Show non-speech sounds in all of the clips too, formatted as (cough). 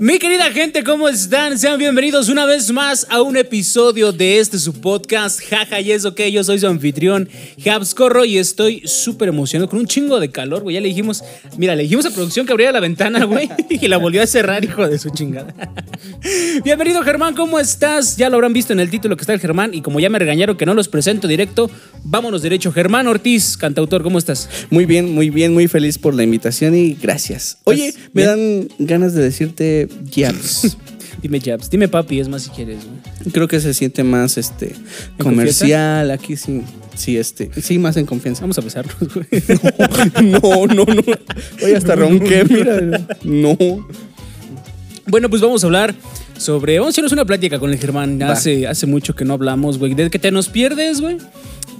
Mi querida gente, ¿cómo están? Sean bienvenidos una vez más a un episodio de este su podcast, jaja, y eso que yo soy su anfitrión, Habs Corro, y estoy súper emocionado con un chingo de calor, güey. Ya le dijimos, mira, le dijimos a producción que abriera la ventana, güey, (laughs) y la volvió a cerrar, hijo de su chingada. (laughs) Bienvenido, Germán, ¿cómo estás? Ya lo habrán visto en el título que está el Germán, y como ya me regañaron que no los presento directo, vámonos derecho. Germán Ortiz, cantautor, ¿cómo estás? Muy bien, muy bien, muy feliz por la invitación y gracias. Oye, me dan ganas de decirte Jabs. (laughs) Dime Jabs, dime papi, es más si quieres, güey. Creo que se siente más este comercial aquí sí. Sí, este, sí, más en confianza. Vamos a besarnos, güey. (laughs) No, no, no. Oye, hasta ronqué, mira. No. Bueno, pues vamos a hablar sobre. Vamos a hacernos una plática con el Germán. Hace, hace mucho que no hablamos, güey. Desde que te nos pierdes, güey.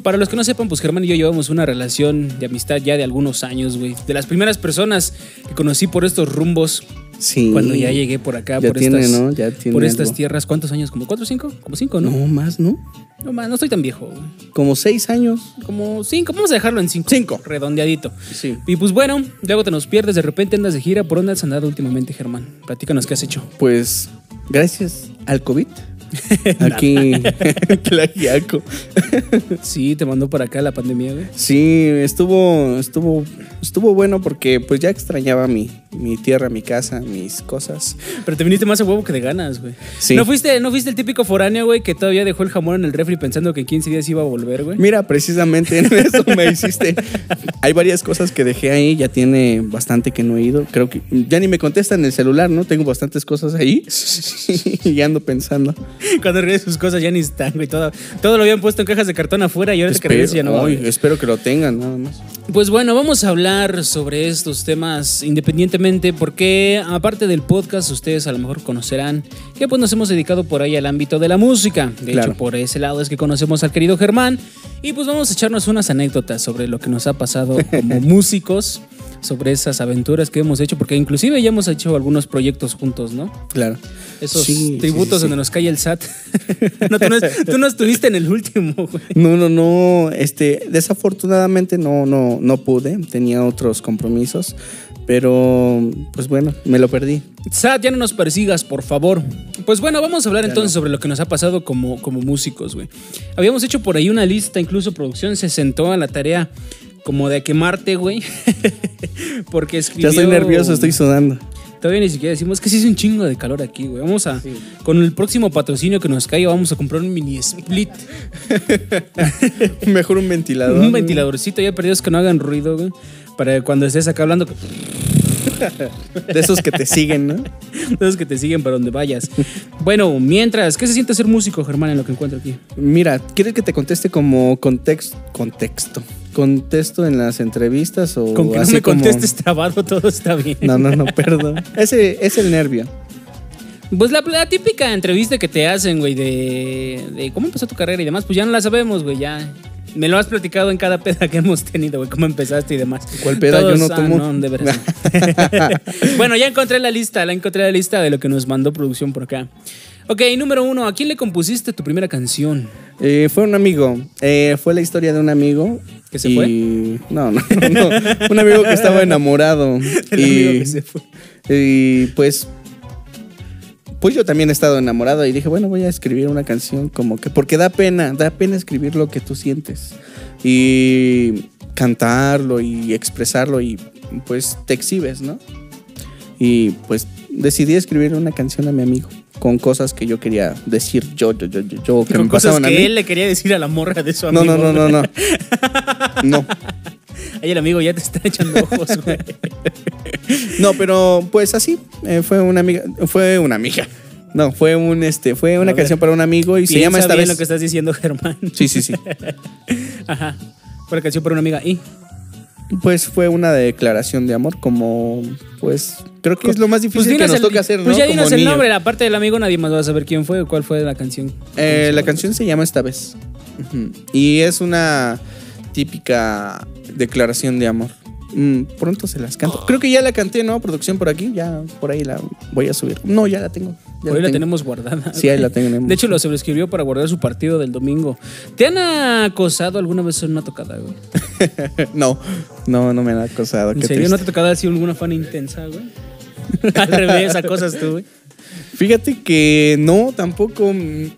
Para los que no sepan, pues Germán y yo llevamos una relación de amistad ya de algunos años, güey. De las primeras personas que conocí por estos rumbos. Sí. Cuando ya llegué por acá, Ya por, tiene, estas, ¿no? Ya tiene por estas tierras. ¿Cuántos años? ¿Como cuatro o cinco? Como cinco, ¿no? No, más, ¿no? No, más, no estoy tan viejo, güey. Como seis años. Como cinco. Vamos a dejarlo en cinco. Cinco. Redondeadito. Sí. Y pues bueno, luego te nos pierdes, de repente andas de gira. ¿Por dónde has andado últimamente, Germán? Platícanos qué has hecho. Pues gracias al COVID. (laughs) Aquí, Tlaxiaco. (laughs) Sí, te mandó para acá la pandemia, güey. Sí, estuvo, estuvo, estuvo bueno porque pues ya extrañaba mi, mi tierra, mi casa, mis cosas. Pero te viniste más a huevo que de ganas, güey. Sí. ¿No fuiste, ¿No fuiste el típico foráneo, güey, que todavía dejó el jamón en el refri pensando que en 15 días iba a volver, güey? Mira, precisamente en eso me hiciste. Hay varias cosas que dejé ahí, ya tiene bastante que no he ido. Creo que ya ni me contestan en el celular, ¿no? Tengo bastantes cosas ahí (laughs) y ando pensando. Cuando regresas sus cosas ya ni están, güey. Todo, todo lo habían puesto en cajas de cartón afuera y ahora que regresas ya no. Ay, espero que lo tengan, nada más. Pues bueno, vamos a hablar sobre estos temas independientemente porque aparte del podcast ustedes a lo mejor conocerán que pues nos hemos dedicado por ahí al ámbito de la música. De Claro. hecho, por ese lado es que conocemos al querido Germán y pues vamos a echarnos unas anécdotas sobre lo que nos ha pasado como (laughs) músicos, sobre esas aventuras que hemos hecho porque inclusive ya hemos hecho algunos proyectos juntos, ¿no? Claro. Esos Sí, tributos sí, sí, donde nos cae el SAT. (laughs) no, tú, no, tú no estuviste en el último, güey. No, no, no. Este, desafortunadamente no, no, no pude. Tenía otros compromisos. Pero, pues bueno, me lo perdí. Sad, ya no nos persigas, por favor. Pues bueno, vamos a hablar entonces sobre lo que nos ha pasado como, como músicos, güey. Habíamos hecho por ahí una lista, incluso producción se sentó a la tarea como de quemarte, güey. (laughs) Porque Ya escribió... estoy nervioso, estoy sudando. Todavía ni siquiera decimos que sí es un chingo de calor aquí, güey. Vamos a... Con el próximo patrocinio que nos caiga, vamos a comprar un mini split. (laughs) Mejor un ventilador. un ventiladorcito ya perdidos que no hagan ruido, güey. Para cuando estés acá hablando... (laughs) De esos que te siguen, ¿no? Esos que te siguen para donde vayas. Bueno, mientras, ¿qué se siente ser músico, Germán, en lo que encuentro aquí? Mira, ¿quieres que te conteste como context, contexto? ¿Contexto en las entrevistas o Con que no me como- contestes trabado, todo está bien. No, no, no, perdón. Ese es el nervio. Pues la, la típica entrevista que te hacen, güey, de, de cómo empezó tu carrera y demás, pues ya no la sabemos, güey, ya. Me lo has platicado en cada peda que hemos tenido, güey, cómo empezaste y demás. ¿Cuál peda? Yo no tomo. no, de veras. (laughs) (laughs) bueno, ya encontré la lista, la encontré la lista de lo que nos mandó producción por acá. Ok, número uno, ¿a quién le compusiste tu primera canción? Eh, fue un amigo. Eh, fue la historia de un amigo. ¿Que se y- fue? No, (laughs) no, no. Un amigo que estaba enamorado. (laughs) El y, amigo que se fue. y pues. Pues yo también he estado enamorado y dije, bueno, voy a escribir una canción como que. Porque da pena, da pena escribir lo que tú sientes. Y cantarlo y expresarlo y pues te exhibes, ¿no? Y pues decidí escribir una canción a mi amigo con cosas que yo quería decir yo, yo, yo, yo, yo, que Con me cosas pasaban a que mí. él le quería decir a la morra de su No, amigo. no, no, no, no. (laughs) No. Ahí el amigo ya te está echando ojos, güey. (laughs) No, pero pues así, eh, fue una amiga, fue una amiga. No, fue un este, fue una A ver, canción para un amigo y se llama esta bien vez. lo que estás diciendo, Germán. Sí, sí, sí. (laughs) Ajá. Fue la canción para una amiga. ¿Y? Pues fue una declaración de amor, como pues creo que es lo más difícil que dinos nos el- toca hacer, ¿no? Pues ya Como dinos el nombre, aparte del amigo nadie más va a saber quién fue o cuál fue la canción. Eh, la canción se llama Esta vez. Y es una típica declaración de amor. Mm, pronto se las canto. Creo que ya la canté, ¿no? Producción por aquí. Ya por ahí la voy a subir. No, ya la tengo. ya Hoy la tengo. tenemos guardada. Sí, ahí la tenemos. De hecho, lo sobrescribió para guardar su partido del domingo. ¿Te han acosado alguna vez en una tocada, güey? (laughs) no, no, no me han acosado. ¿En qué serio? ¿No te triste. ha tocado así alguna fan intensa, güey? (laughs) Al revés, acosas tú, güey. Fíjate que no, tampoco.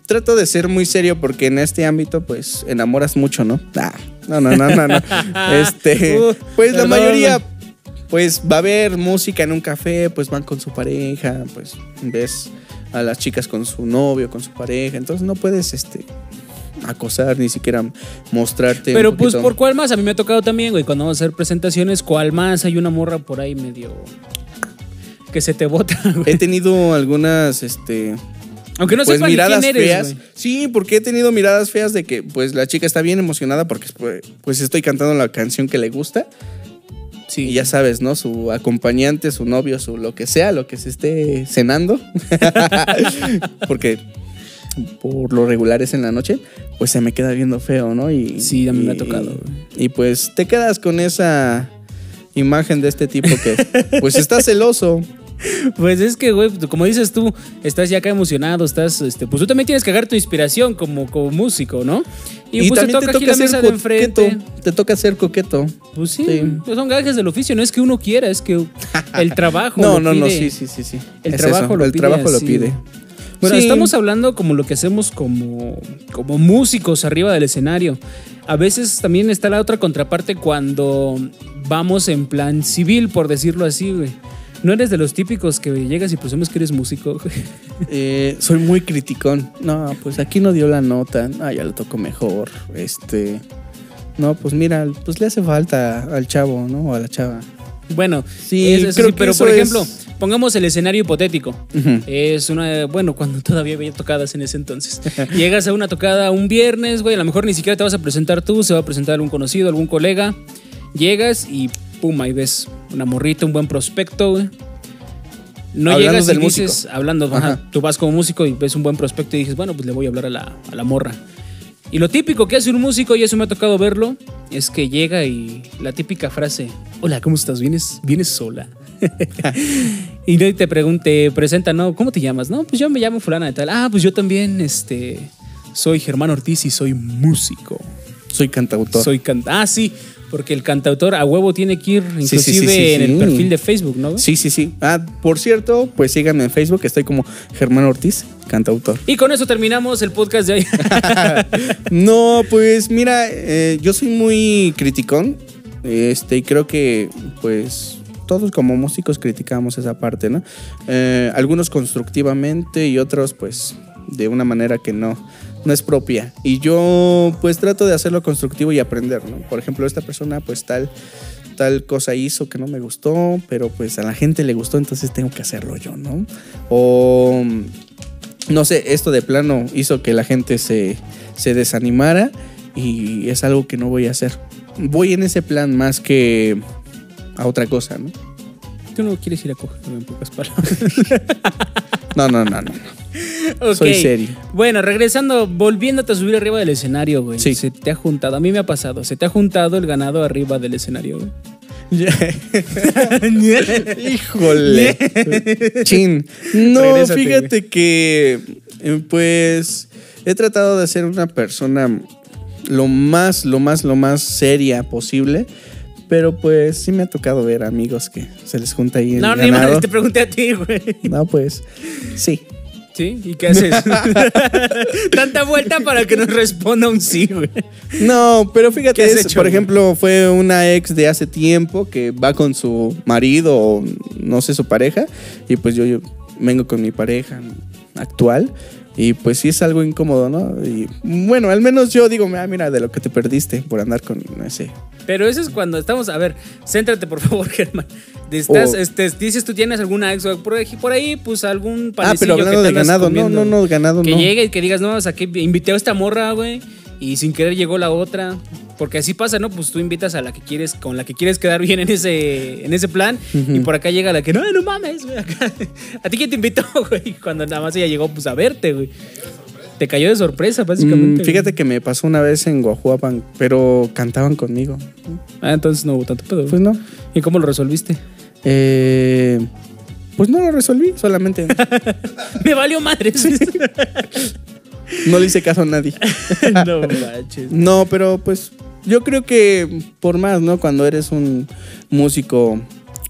Trato de ser muy serio porque en este ámbito, pues, enamoras mucho, ¿no? Ah, no, no, no, no, no. (laughs) Este, Uh, pues la mayoría, pues, va a haber música en un café, pues van con su pareja, pues, ves a las chicas con su novio, con su pareja. Entonces no puedes, este, acosar, ni siquiera mostrarte. Pero pues. ¿por cuál más? A mí me ha tocado también, güey, cuando vamos a hacer presentaciones, ¿cuál más? Hay una morra por ahí medio... Que se te bota, (laughs) güey. He tenido algunas, este, Aunque no pues sepa ni miradas quién eres, feas. Sí, porque he tenido miradas feas de que pues la chica está bien emocionada porque pues, pues estoy cantando la canción que le gusta Sí. y ya sabes, ¿no? Su acompañante, su novio, su lo que sea, lo que se esté cenando. (laughs) porque por lo regular es en la noche, pues se me queda viendo feo, ¿no? Y, Sí, a mí me ha y- tocado, güey. Y pues te quedas con esa imagen de este tipo que pues está celoso. Pues es que, güey, como dices tú, estás ya acá emocionado, estás, este, pues tú también tienes que agarrar tu inspiración como, como músico, ¿no? Y, pues te toca mesa de enfrente. coqueto. Te toca ser coqueto. Pues sí, Sí. pues son gajes del oficio, no es que uno quiera, es que el trabajo. (laughs) No, lo no, no, pide. sí, sí, sí, sí. El Es trabajo eso, lo el pide trabajo lo pide. Bueno, Sí. estamos hablando como lo que hacemos como, como músicos arriba del escenario. A veces también está la otra contraparte cuando vamos en plan civil, por decirlo así, güey. No eres de los típicos que llegas y presumes que eres músico. Eh, soy muy criticón. No, pues aquí no dio la nota. Ah, ya lo tocó mejor. Este. No, pues mira, pues le hace falta al chavo, ¿no? O a la chava. Bueno, Sí, eso creo sí, que pero eso por es- ejemplo, pongamos el escenario hipotético. Es una, bueno, cuando todavía había tocadas en ese entonces. (laughs) Llegas a una tocada un viernes, güey, a lo mejor ni siquiera te vas a presentar tú, se va a presentar algún conocido, algún colega. Llegas y pum, ahí ves una morrita, un buen prospecto, güey. No Hablando llegas y del dices, músico. hablando, ajá, Ajá. tú vas como músico y ves un buen prospecto y dices, bueno, pues le voy a hablar a la, a la morra. Y lo típico que hace un músico, y eso me ha tocado verlo, es que llega y la típica frase, hola, ¿cómo estás? ¿Vienes, vienes sola? (laughs) y te pregunte, presenta, ¿no? ¿Cómo te llamas? No, pues yo me llamo fulana de tal. Ah, pues yo también, este, soy Germán Ortiz y soy músico. Soy cantautor. Soy can Ah, sí, porque el cantautor a huevo tiene que ir sí, inclusive sí, sí, en el perfil de Facebook, ¿no? Sí, sí, sí. Ah, por cierto, pues síganme en Facebook. Estoy como Germán Ortiz, cantautor. Y con eso terminamos el podcast de hoy. (laughs) No, pues mira, eh, yo soy muy criticón. Este, y creo que, pues, todos como músicos criticamos esa parte, ¿no? Eh, algunos constructivamente y otros, pues, de una manera que no, no es propia. Y yo, pues, trato de hacerlo constructivo y aprender, ¿no? Por ejemplo, esta persona, pues, tal, tal cosa hizo que no me gustó, pero pues a la gente le gustó, entonces tengo que hacerlo yo, ¿no? O no sé, esto de plano hizo que la gente se, se desanimara y es algo que no voy a hacer. Voy en ese plan más que a otra cosa, ¿no? Tú no quieres ir a coger, en pocas palabras. (laughs) No, no, no, no. (laughs) Ok. Soy serio. Bueno, regresando, volviéndote a subir arriba del escenario, güey. Sí. Se te ha juntado, a mí me ha pasado, se te ha juntado el ganado arriba del escenario, güey. (laughs) Híjole. (laughs) Chin. No, Regrésate, fíjate que eh, pues he tratado de ser una persona lo más, lo más, lo más seria posible. Pero pues sí me ha tocado ver amigos que se les junta ahí el No, ni ganado. más, te pregunté a ti, güey. No, pues sí. ¿Sí? ¿Y qué haces? (laughs) Tanta vuelta para que nos responda un sí, güey. No, pero fíjate, ¿Qué has es- hecho, por güey? ejemplo, fue una ex de hace tiempo que va con su marido o no sé, su pareja, y pues yo, yo vengo con mi pareja actual, y pues sí es algo incómodo, ¿no? Y bueno, al menos yo digo, ah, mira, de lo que te perdiste por andar con ese. Pero eso es cuando estamos. A ver, céntrate, por (laughs) favor, Germán. Estás, Oh. este, dices tú tienes alguna ex o por ahí, por ahí, pues algún Ah, pero que hablando te de ganado, no, comiendo. no, no, ganado Que no. llegue y que digas, no, o sea, que invité a esta morra, güey. Y sin querer llegó la otra. Porque así pasa, ¿no? Pues tú invitas a la que quieres, con la que quieres quedar bien en ese, en ese plan, y por acá llega la que, no, no mames, güey. (laughs) ¿A ti quién te invitó, (laughs) güey? Cuando nada más ella llegó, pues a verte, güey. Te cayó de sorpresa, básicamente. Mm, fíjate que me pasó una vez en Guajuapan, pero cantaban conmigo. Ah, entonces no hubo tanto pedo. Pues no. ¿Y cómo lo resolviste? Eh, pues no lo resolví, solamente (laughs) Me valió madres. No le hice caso a nadie. (laughs) no manches. No, pero pues yo creo que por más, ¿no? Cuando eres un músico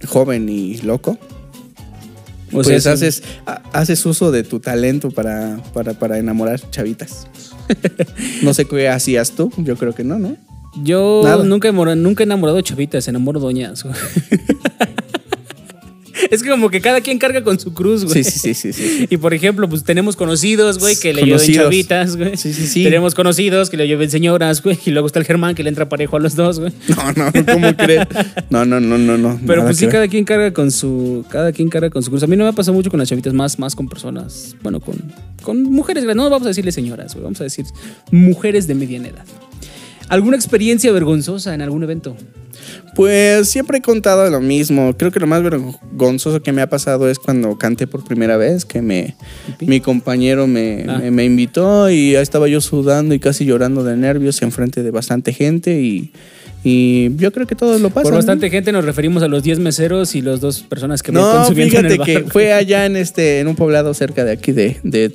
joven y loco, O pues sea, eso- haces, ha- haces uso de tu talento para, para, para enamorar chavitas. (laughs) no sé qué hacías tú, yo creo que no, ¿no? Yo Nada. nunca he, enamorado, nunca he enamorado de chavitas, enamoro doñas. (laughs) (laughs) es que como que cada quien carga con su cruz, güey. Sí, sí, sí, sí, sí. Y por ejemplo, pues tenemos conocidos, güey, que le lleven Conocidos. chavitas, güey. Sí, sí, sí. Tenemos conocidos que le lleven señoras, güey. Y luego está el Germán que le entra parejo a los dos, güey. (laughs) No, no, ¿cómo crees? No, no, no, no, no. Pero pues sí, ver. cada quien carga con su. Cada quien carga con su cruz. A mí no me ha pasado mucho con las chavitas, más, más con personas. Bueno, con, con mujeres grandes. No vamos a decirle señoras, güey. Vamos a decir mujeres de mediana edad. ¿Alguna experiencia vergonzosa en algún evento? Pues siempre he contado lo mismo. Creo que lo más vergonzoso que me ha pasado es cuando canté por primera vez, que me, mi compañero me, Ah. me, me invitó y ahí estaba yo sudando y casi llorando de nervios enfrente de bastante gente y, y yo creo que todo lo pasa. Por ¿no? bastante gente nos referimos a los 10 meseros y los dos personas que me No, consumiendo en el fíjate bar, que fue allá en este en un poblado cerca de aquí de, de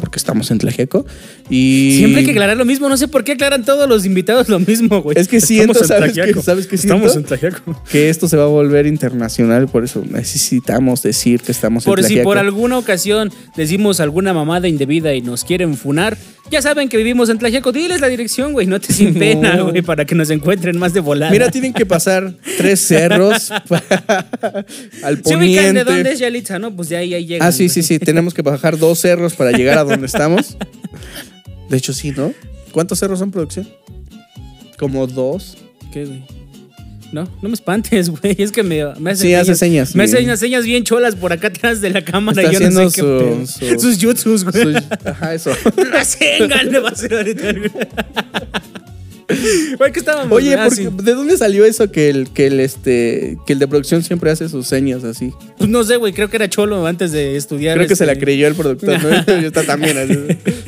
porque estamos en Tlaxiaco. Y Siempre hay que aclarar lo mismo. No sé por qué aclaran todos los invitados lo mismo, güey. Es que Estamos siento, en ¿sabes qué? ¿Sabes qué Estamos siento? en Tlaxiaco. que esto se va a volver internacional, por eso necesitamos decir que estamos Por en si Tlaxiaco. por alguna ocasión decimos alguna mamada indebida y nos quieren funar, ya saben que vivimos en Tlaxiaco. Diles la dirección, güey. No te sin pena, güey, para que nos encuentren más de volada. Mira, tienen que pasar tres cerros (laughs) al ¿Se ubican de poniente. dónde es Yalitza, no? Pues de ahí, ahí llegan. Ah, sí, sí, sí. Tenemos que bajar dos cerros para llegar a donde estamos. (laughs) De hecho, sí, ¿no? ¿Cuántos cerros son producción? Como dos. ¿Qué, güey? No, no me espantes, (laughs) güey. Es que me, me hace Sí, hace señas, Me hace unas señas bien cholas por acá atrás de la cámara. Está yo no sé haciendo qué su- pedo. su- (laughs) Sus jutsus, güey. Ajá, eso. (laughs) La sengan le va a hacer ahorita. güey. Güey, ¿qué estábamos? Oye, Ah, ¿por sí. qué- ¿de dónde salió eso que el, que el este que el de producción siempre hace sus señas así? Pues no sé, güey. Creo que era cholo antes de estudiar. Creo que se la este, creyó el productor, ¿no? Yo está también así.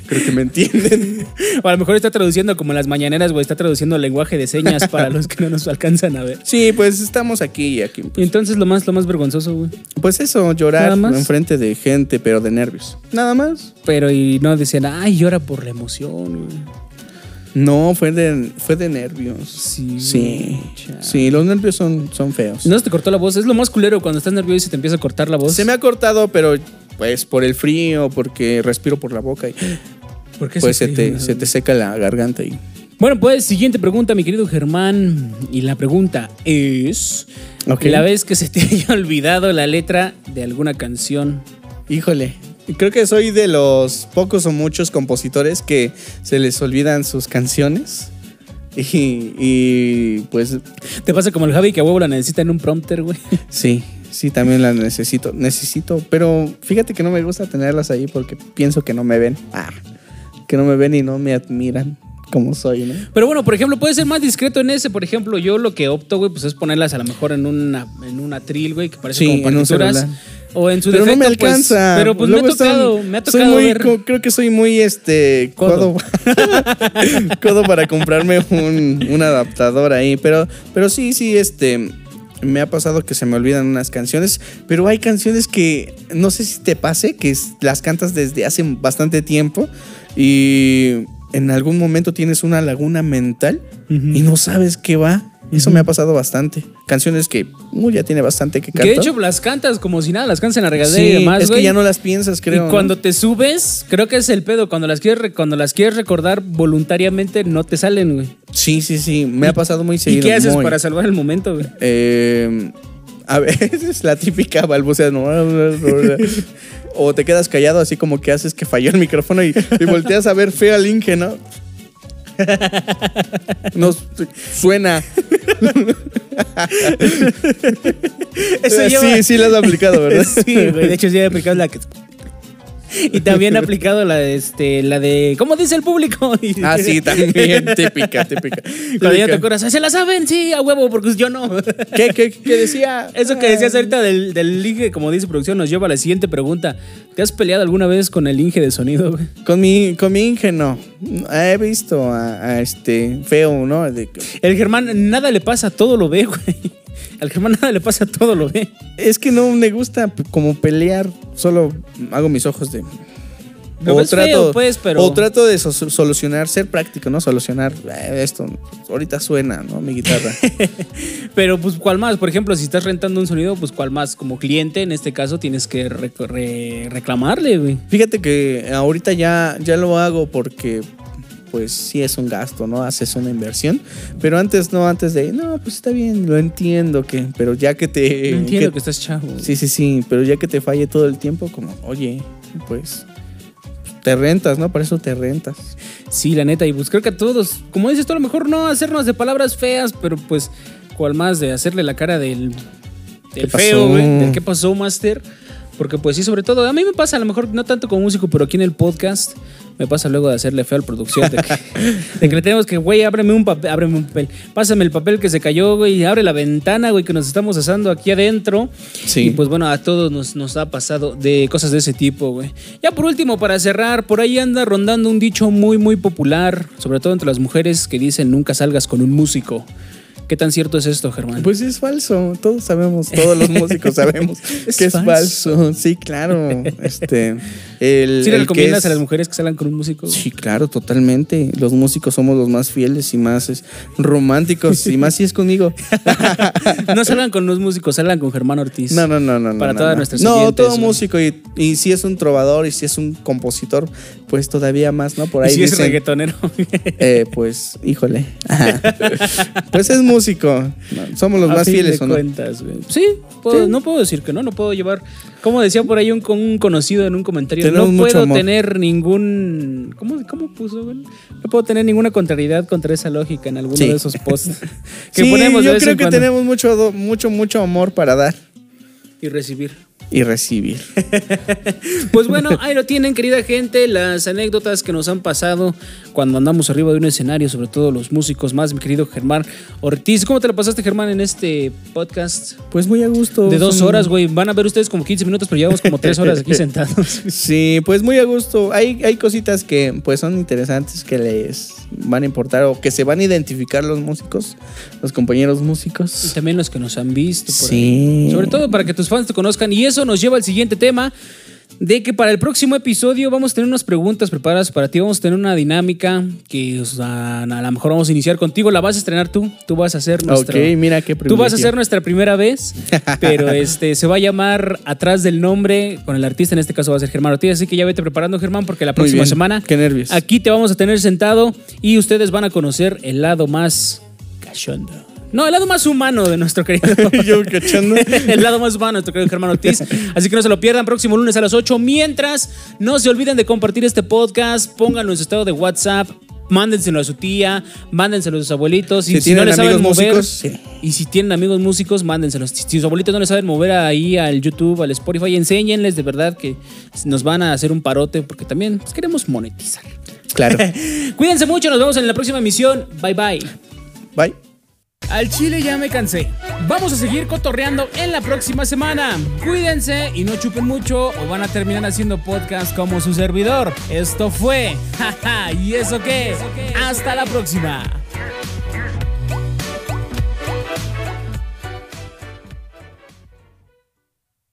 Creo que me entienden. (laughs) O a lo mejor está traduciendo como en las mañaneras, güey. Está traduciendo el lenguaje de señas para los que no nos alcanzan a ver. Sí, pues estamos aquí y aquí. Y entonces lo más, lo más vergonzoso, güey. Pues eso, llorar más. enfrente de gente, pero de nervios. Nada más. Pero y no decían, ay, llora por la emoción, güey. No, fue de, fue de nervios. Sí, Sí. Sí, los nervios son, son feos. No se te cortó la voz. Es lo más culero cuando estás nervioso y se te empieza a cortar la voz. Se me ha cortado, pero pues por el frío, porque respiro por la boca y ¿Por qué pues se te- se te seca la garganta y Bueno, pues siguiente pregunta, mi querido Germán. Y la pregunta es: Ok. La vez que se te (laughs) haya olvidado la letra de alguna canción. Híjole. Creo que soy de los pocos o muchos compositores que se les olvidan sus canciones. (laughs) Y, y, pues Te pasa como el Javi que a huevo la necesita en un prompter, güey. (laughs) sí, sí, también las necesito. Necesito, pero fíjate que no me gusta tenerlas ahí porque pienso que no me ven. Ah, que no me ven y no me admiran como soy, ¿no? Pero bueno, por ejemplo, puede ser más discreto en ese. Por ejemplo, yo lo que opto, güey, pues es ponerlas a lo mejor en una, en una atril, güey, que parece Sí, como en un partituras. O en su Pero no me defecto, pues, alcanza. pero pues me ha están- tocado, me ha soy tocado muy ver. co- creo que soy muy este Codo. codo, (laughs) codo para comprarme un, un adaptador ahí. Pero, pero sí, sí, este. Me ha pasado que se me olvidan unas canciones, pero hay canciones que no sé si te pase, que las cantas desde hace bastante tiempo y en algún momento tienes una laguna mental y no sabes qué va. Eso me ha pasado bastante. Canciones que uh, ya tiene bastante que Que cantar. de hecho las cantas como si nada, las cantas en la regadera Sí, y demás, es que ya no las piensas, creo. y ¿no? cuando te subes, creo que es el pedo. Cuando las quieres, re- cuando las quieres recordar voluntariamente, no te salen, güey. Sí, sí, sí. Me ha pasado muy ¿Y seguido. qué haces muy. para salvar el momento, güey? Eh, a (laughs) veces la típica balbucea. ¿no? (laughs) o te quedas callado así como que haces que falló el micrófono y, y volteas a ver feo al Inge, ¿no? (laughs) No suena. Eso Eh, lleva- Sí, sí, lo has aplicado, ¿verdad? (laughs) sí, güey. De hecho, sí he aplicado la que. (laughs) Y también ha (laughs) aplicado la de, este, la de, ¿cómo dice el público? (laughs) Ah, sí, también. típica, típica. Cuando ya te Típica. acuerdas, "Ah, ¿se la saben? Sí, a huevo, porque yo no. ¿Qué, qué, qué decía? Eso que decías ahorita del, del Inge, como dice producción, nos lleva a la siguiente pregunta. ¿Te has peleado alguna vez con el Inge de sonido, güey? Con mi, con mi Inge no. He visto a, a este feo, ¿no? De El Germán nada le pasa, todo lo ve, güey. Al Germán nada le pasa, todo lo ve. es que no me gusta como pelear, solo hago mis ojos de. Lo ves feo, pues, pero- o trato de so- solucionar, ser práctico, ¿no? Solucionar eh, esto. Ahorita suena, ¿no? Mi guitarra. (laughs) Pero, pues, ¿cuál más? Por ejemplo, si estás rentando un sonido, pues, ¿cuál más? Como cliente, en este caso, tienes que re- re- reclamarle, güey. Fíjate que ahorita ya, ya lo hago porque pues sí es un gasto, ¿no? Haces una inversión. Pero antes no, antes de, no, pues está bien, lo entiendo que, pero ya que te... No entiendo que, que- estás chavo. Sí, sí, sí, pero ya que te falle todo el tiempo, como, oye, pues te rentas, ¿no? Para eso te rentas. Sí, la neta, y pues creo que a todos, como dices tú, a lo mejor no hacernos de palabras feas, pero pues, cual más de hacerle la cara del, ¿Qué del feo, güey, del qué pasó, Master. Porque pues sí, sobre todo, a mí me pasa, a lo mejor no tanto como músico, pero aquí en el podcast me pasa luego de hacerle feo al producción, de que, de que le tenemos que, güey, ábreme un papel, ábreme un papel, pásame el papel que se cayó, güey, abre la ventana, güey, que nos estamos asando aquí adentro. Sí. Y pues bueno, a todos nos, nos ha pasado de cosas de ese tipo, güey. Ya por último, para cerrar, por ahí anda rondando un dicho muy, muy popular, sobre todo entre las mujeres, que dicen nunca salgas con un músico. ¿Qué tan cierto es esto, Germán? Pues es falso, todos sabemos, todos los (laughs) músicos sabemos Es que es falso. falso. Sí, claro. Este, el, ¿Sí le recomiendas es- a las mujeres que salgan con un músico? Sí, claro, totalmente. Los músicos somos los más fieles y más es, románticos y más si es conmigo. (laughs) No salgan con los músicos, salgan con Germán Ortiz. No, no, no, no. Para no, todas no. nuestras No, todo músico y, y si es un trovador y si es un compositor, pues todavía más, ¿no? Por Y ahí si es reggaetonero. (laughs) eh, pues, híjole. pues es músico. No, somos los A más fin fieles, de ¿o no? cuentas, güey. Sí, puedo- Sí. no puedo decir que no, no puedo llevar. Como decía por ahí un, con un conocido en un comentario, Tenemos no puedo tener ningún. ¿cómo, ¿Cómo puso, güey? No puedo tener ninguna contrariedad contra esa lógica en alguno Sí. de esos posts (laughs) que Sí, ponemos de yo vez creo en que cuando. tenemos mucho, mucho, mucho amor para dar Y recibir. Y recibir. (laughs) Pues bueno, ahí lo tienen, querida gente, las anécdotas que nos han pasado cuando andamos arriba de un escenario, sobre todo los músicos más, mi querido Germán Ortiz. ¿Cómo te lo pasaste, Germán, en este podcast? Pues muy a gusto. De dos son- horas, güey. Van a ver ustedes como 15 minutos, pero llevamos como tres horas aquí (laughs) sentados. Sí, pues muy a gusto. Hay, hay cositas que pues son interesantes que les van a importar o que se van a identificar los músicos, los compañeros Y músicos. también los que nos han visto. por Sí. ahí. Sobre todo para que tus fans te conozcan. Y eso nos lleva al siguiente tema. De que para el próximo episodio vamos a tener unas preguntas preparadas para ti. Vamos a tener una dinámica que o sea, a lo mejor vamos a iniciar contigo. La vas a estrenar tú. Tú vas a hacer nuestra. Ok, mira qué Tú vas a ser nuestra primera vez, (laughs) pero este se va a llamar atrás del nombre con el artista, en este caso va a ser Germán Ortiz, así que ya vete preparando Germán porque la próxima bien, semana Qué nervios. Aquí te vamos a tener sentado y ustedes van a conocer el lado más cachondo. No, el lado más humano de nuestro querido. (laughs) Yo cachando. (laughs) el lado más humano de nuestro querido Germán Ortiz. Así que no se lo pierdan próximo lunes a las 8. Mientras, no se olviden de compartir este podcast. Pónganlo en su estado de WhatsApp. Mándenselo a su tía, mándenselo a sus abuelitos. Y Si si, no les saben mover, músicos, y si tienen amigos músicos, mándenselos. Si sus abuelitos no les saben mover ahí al YouTube, al Spotify, enséñenles de verdad que nos van a hacer un parote porque también pues, queremos monetizar. Claro. (laughs) Cuídense mucho, nos vemos en la próxima emisión. Bye bye. Bye. Al chile ya me cansé. Vamos a seguir cotorreando en la próxima semana. Cuídense y no chupen mucho o van a terminar haciendo podcast como su servidor. Esto fue. (laughs) Jaja, ¿y eso qué? Hasta la próxima.